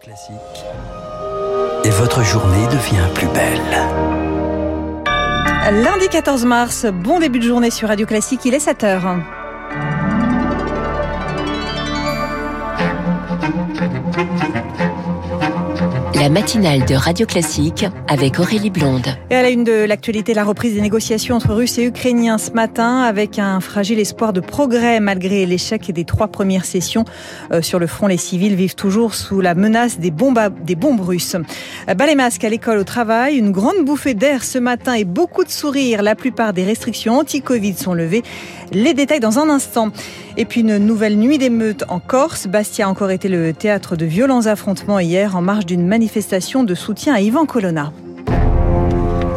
Classique. Et votre journée devient plus belle. Lundi 14 mars, bon début de journée sur Radio Classique, il est 7h. La matinale de Radio Classique avec Aurélie Blonde. Et à la une de l'actualité, la reprise des négociations entre Russes et Ukrainiens ce matin avec un fragile espoir de progrès malgré l'échec des trois premières sessions euh, sur le front. Les civils vivent toujours sous la menace des bombes, des bombes russes. Euh, les masques à l'école, au travail, une grande bouffée d'air ce matin et beaucoup de sourires. La plupart des restrictions anti-Covid sont levées. Les détails dans un instant. Et puis une nouvelle nuit d'émeutes en Corse. Bastia a encore été le théâtre de violents affrontements hier en marge d'une manifestation de soutien à Ivan Colonna.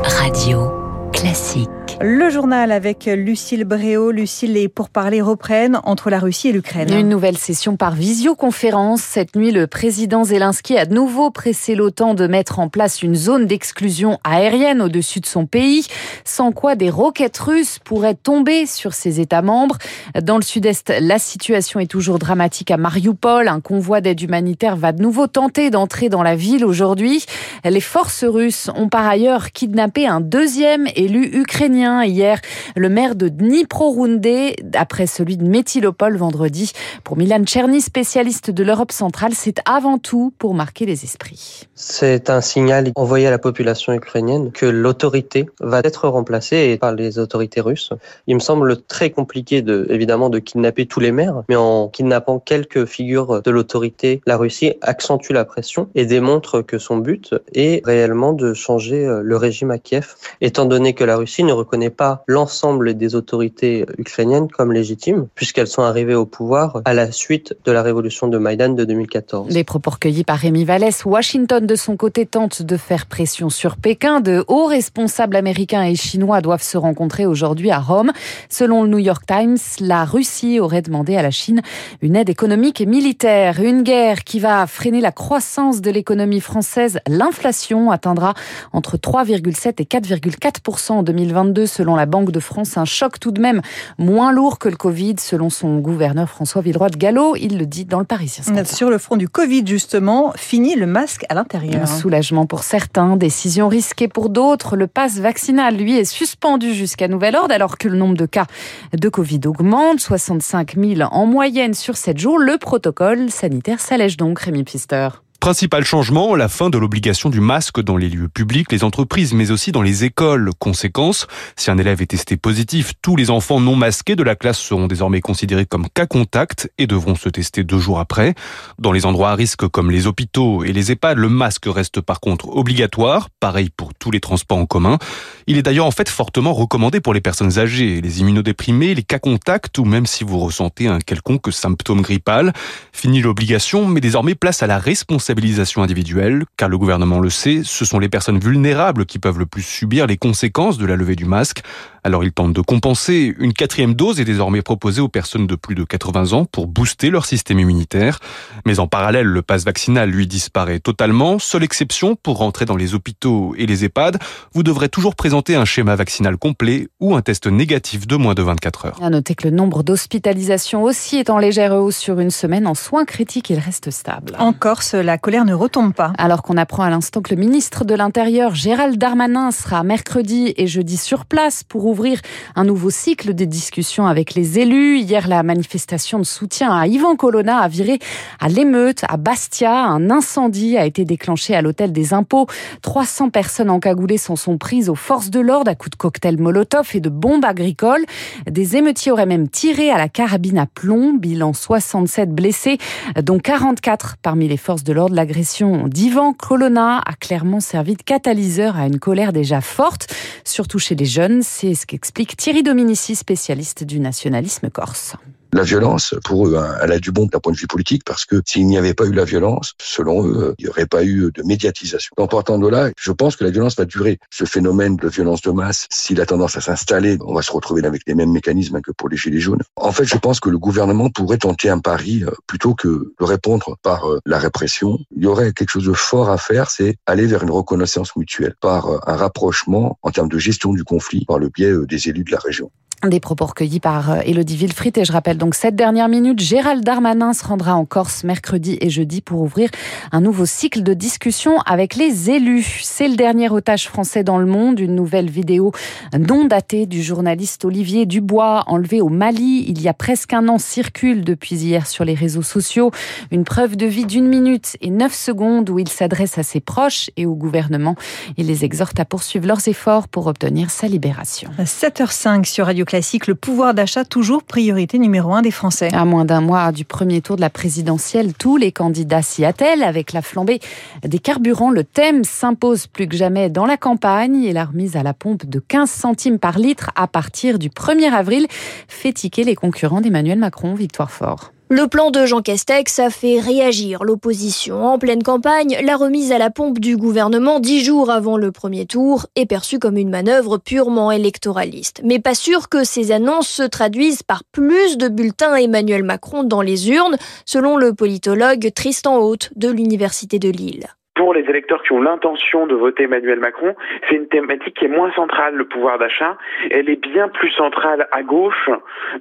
Radio classique. Le journal avec Lucille Bréau. Lucille, les pourparlers reprennent entre la Russie et l'Ukraine. Une nouvelle session par visioconférence. Cette nuit, le président Zelensky a de nouveau pressé l'OTAN de mettre en place une zone d'exclusion aérienne au-dessus de son pays, sans quoi des roquettes russes pourraient tomber sur ses États membres. Dans le sud-est, la situation est toujours dramatique à Mariupol. Un convoi d'aide humanitaire va de nouveau tenter d'entrer dans la ville aujourd'hui. Les forces russes ont par ailleurs kidnappé un deuxième élu ukrainien hier, le maire de Dnipro-Roundé, après celui de Métilopol vendredi. Pour Milan Tcherny, spécialiste de l'Europe centrale, c'est avant tout pour marquer les esprits. C'est un signal envoyé à la population ukrainienne que l'autorité va être remplacée par les autorités russes. Il me semble très compliqué de, évidemment, de kidnapper tous les maires, mais en kidnappant quelques figures de l'autorité, la Russie accentue la pression et démontre que son but est réellement de changer euh, le régime à Kiev, étant donné que la Russie ne reconnaît pas l'ensemble des autorités ukrainiennes comme légitimes, puisqu'elles sont arrivées au pouvoir à la suite de la révolution de Maïdan de 2014. Les propos recueillis par Rémi Vallès, Washington de son côté tente de faire pression sur Pékin. De hauts responsables américains et chinois doivent se rencontrer aujourd'hui à Rome. Selon le New York Times, la Russie aurait demandé à la Chine une aide économique et militaire. Une guerre qui va freiner la croissance de l'économie française. L'inflation atteindra entre 3,7 et 4,4 en 2022 selon la Banque de France. Un choc tout de même moins lourd que le Covid selon son gouverneur François Villeroy de Gallo. Il le dit dans le Parisien. Sur le front du Covid justement, fini le masque à l'intérieur. Un soulagement pour certains, décision risquée pour d'autres. Le passe vaccinal, lui, est suspendu jusqu'à nouvel ordre alors que le nombre de cas de Covid augmente. 65 000 en moyenne sur 7 jours. Le protocole sanitaire s'allège donc, Rémi Pister. Principal changement, la fin de l'obligation du masque dans les lieux publics, les entreprises, mais aussi dans les écoles. Conséquence, si un élève est testé positif, tous les enfants non masqués de la classe seront désormais considérés comme cas contact et devront se tester deux jours après. Dans les endroits à risque comme les hôpitaux et les EHPAD, le masque reste par contre obligatoire, pareil pour tous les transports en commun. Il est d'ailleurs en fait fortement recommandé pour les personnes âgées, les immunodéprimés, les cas contacts ou même si vous ressentez un quelconque symptôme grippal. Fini l'obligation, mais désormais place à la responsabilité individuelle, car le gouvernement le sait, ce sont les personnes vulnérables qui peuvent le plus subir les conséquences de la levée du masque. Alors il tente de compenser. Une quatrième dose est désormais proposée aux personnes de plus de 80 ans pour booster leur système immunitaire. Mais en parallèle, le passe vaccinal, lui, disparaît totalement. Seule exception, pour rentrer dans les hôpitaux et les EHPAD, vous devrez toujours présenter un schéma vaccinal complet ou un test négatif de moins de 24 heures. À noter que le nombre d'hospitalisations aussi est en légère hausse sur une semaine. En soins critiques, il reste stable. En Corse, la colère ne retombe pas. Alors qu'on apprend à l'instant que le ministre de l'Intérieur, Gérald Darmanin, sera mercredi et jeudi sur place pour ouvrir un nouveau cycle des discussions avec les élus. Hier, la manifestation de soutien à Ivan Colonna a viré à l'émeute à Bastia. Un incendie a été déclenché à l'hôtel des impôts. 300 personnes encagoulées s'en sont prises aux forces de l'ordre à coups de cocktails Molotov et de bombes agricoles. Des émeutiers auraient même tiré à la carabine à plomb. Bilan 67 blessés, dont 44 parmi les forces de l'ordre. L'agression d'Ivan Colonna a clairement servi de catalyseur à une colère déjà forte, surtout chez les jeunes. C'est ce qu'explique Thierry Dominici, spécialiste du nationalisme corse. La violence, pour eux, hein, elle a du bon d'un point de vue politique parce que s'il n'y avait pas eu la violence, selon eux, il n'y aurait pas eu de médiatisation. En partant de là, je pense que la violence va durer. Ce phénomène de violence de masse, s'il a tendance à s'installer, on va se retrouver avec les mêmes mécanismes que pour les Gilets jaunes. En fait, je pense que le gouvernement pourrait tenter un pari euh, plutôt que de répondre par euh, la répression. Il y aurait quelque chose de fort à faire, c'est aller vers une reconnaissance mutuelle par euh, un rapprochement en termes de gestion du conflit par le biais des élus de la région. Des propos recueillis par Elodie Villefrit et je rappelle donc cette dernière minute, Gérald Darmanin se rendra en Corse mercredi et jeudi pour ouvrir un nouveau cycle de discussion avec les élus. C'est le dernier otage français dans le monde, une nouvelle vidéo non datée du journaliste Olivier Dubois enlevé au Mali il y a presque un an circule depuis hier sur les réseaux sociaux. Une preuve de vie d'une minute et neuf secondes où il s'adresse à ses proches et au gouvernement. Il les exhorte à poursuivre leurs efforts pour obtenir sa libération. 7h05 sur Radio classique, le pouvoir d'achat toujours priorité numéro un des Français. À moins d'un mois du premier tour de la présidentielle, tous les candidats s'y attellent. Avec la flambée des carburants, le thème s'impose plus que jamais dans la campagne et la remise à la pompe de 15 centimes par litre à partir du 1er avril fait tiquer les concurrents d'Emmanuel Macron, Victoire Fort. Le plan de Jean Castex a fait réagir l'opposition. En pleine campagne, la remise à la pompe du gouvernement dix jours avant le premier tour est perçue comme une manœuvre purement électoraliste. Mais pas sûr que ces annonces se traduisent par plus de bulletins Emmanuel Macron dans les urnes, selon le politologue Tristan Haute de l'Université de Lille pour les électeurs qui ont l'intention de voter Emmanuel Macron, c'est une thématique qui est moins centrale, le pouvoir d'achat. Elle est bien plus centrale à gauche,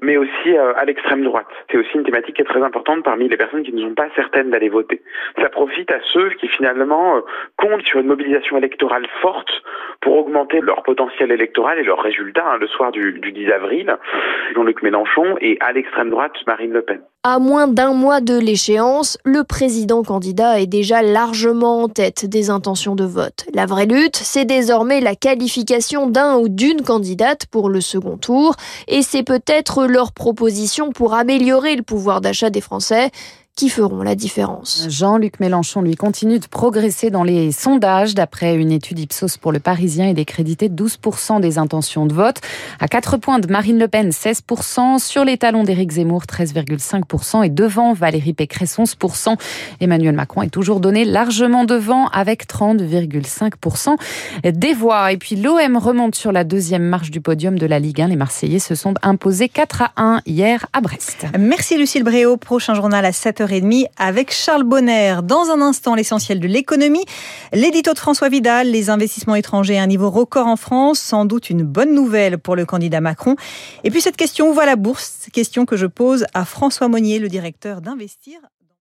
mais aussi euh, à l'extrême droite. C'est aussi une thématique qui est très importante parmi les personnes qui ne sont pas certaines d'aller voter. Ça profite à ceux qui finalement euh, comptent sur une mobilisation électorale forte pour augmenter leur potentiel électoral et leurs résultats hein, le soir du, du 10 avril. Jean-Luc Mélenchon et à l'extrême droite Marine Le Pen. À moins d'un mois de l'échéance, le président candidat est déjà largement en tête des intentions de vote. La vraie lutte, c'est désormais la qualification d'un ou d'une candidate pour le second tour, et c'est peut-être leur proposition pour améliorer le pouvoir d'achat des Français qui feront la différence. Jean-Luc Mélenchon, lui, continue de progresser dans les sondages. D'après une étude Ipsos pour le Parisien, il est crédité 12% des intentions de vote. À 4 points de Marine Le Pen, 16%. Sur les talons d'Éric Zemmour, 13,5%. Et devant Valérie Pécresse, 11%. Emmanuel Macron est toujours donné largement devant avec 30,5% des voix. Et puis l'OM remonte sur la deuxième marche du podium de la Ligue 1. Les Marseillais se sont imposés 4 à 1 hier à Brest. Merci Lucille Bréau. Prochain journal à 7h. 7h30 avec Charles Bonner. Dans un instant, l'essentiel de l'économie, l'édito de François Vidal, les investissements étrangers à un niveau record en France, sans doute une bonne nouvelle pour le candidat Macron. Et puis cette question, où va la bourse? Question que je pose à François Monnier, le directeur d'Investir.